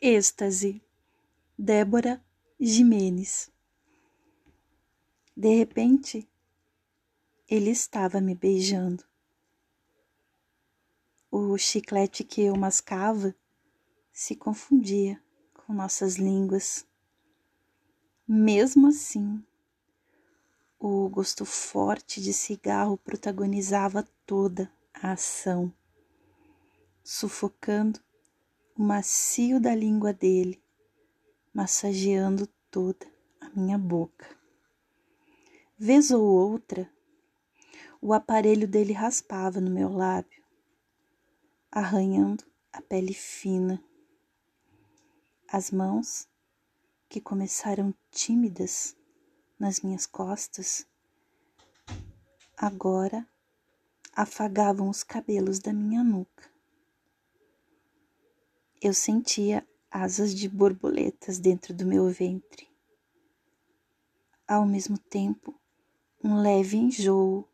êxtase. Débora Jimenez. De repente, ele estava me beijando. O chiclete que eu mascava se confundia com nossas línguas. Mesmo assim, o gosto forte de cigarro protagonizava toda a ação, sufocando o macio da língua dele, massageando toda a minha boca. Vez ou outra, o aparelho dele raspava no meu lábio, arranhando a pele fina. As mãos, que começaram tímidas nas minhas costas, agora afagavam os cabelos da minha nuca. Eu sentia asas de borboletas dentro do meu ventre. Ao mesmo tempo, um leve enjoo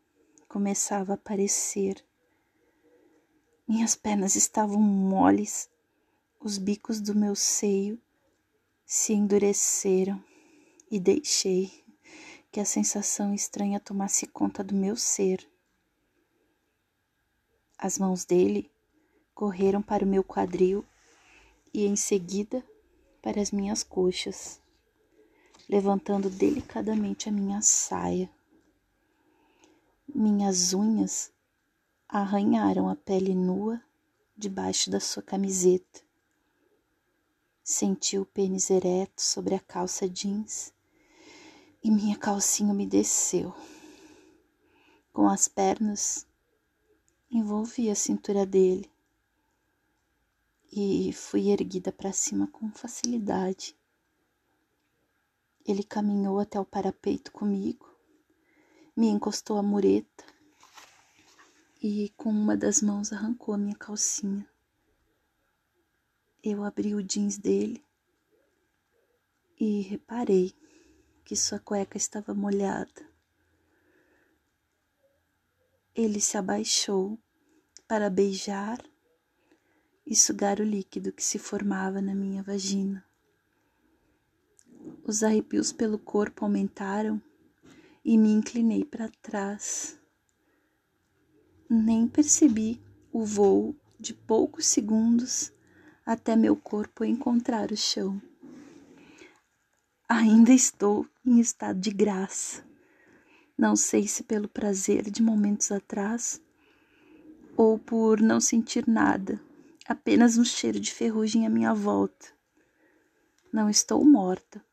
começava a aparecer. Minhas pernas estavam moles, os bicos do meu seio se endureceram e deixei que a sensação estranha tomasse conta do meu ser. As mãos dele correram para o meu quadril e em seguida para as minhas coxas, levantando delicadamente a minha saia. Minhas unhas arranharam a pele nua debaixo da sua camiseta. Senti o pênis ereto sobre a calça jeans e minha calcinha umedeceu. Com as pernas, envolvi a cintura dele e fui erguida para cima com facilidade. Ele caminhou até o parapeito comigo, me encostou a mureta e com uma das mãos arrancou a minha calcinha. Eu abri o jeans dele e reparei que sua cueca estava molhada. Ele se abaixou para beijar e sugar o líquido que se formava na minha vagina. Os arrepios pelo corpo aumentaram e me inclinei para trás. Nem percebi o voo de poucos segundos até meu corpo encontrar o chão. Ainda estou em estado de graça. Não sei se pelo prazer de momentos atrás ou por não sentir nada apenas um cheiro de ferrugem à minha volta. Não estou morta,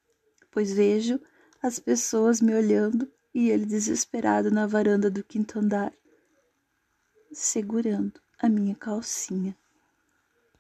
pois vejo as pessoas me olhando e ele desesperado na varanda do quinto andar, segurando a minha calcinha.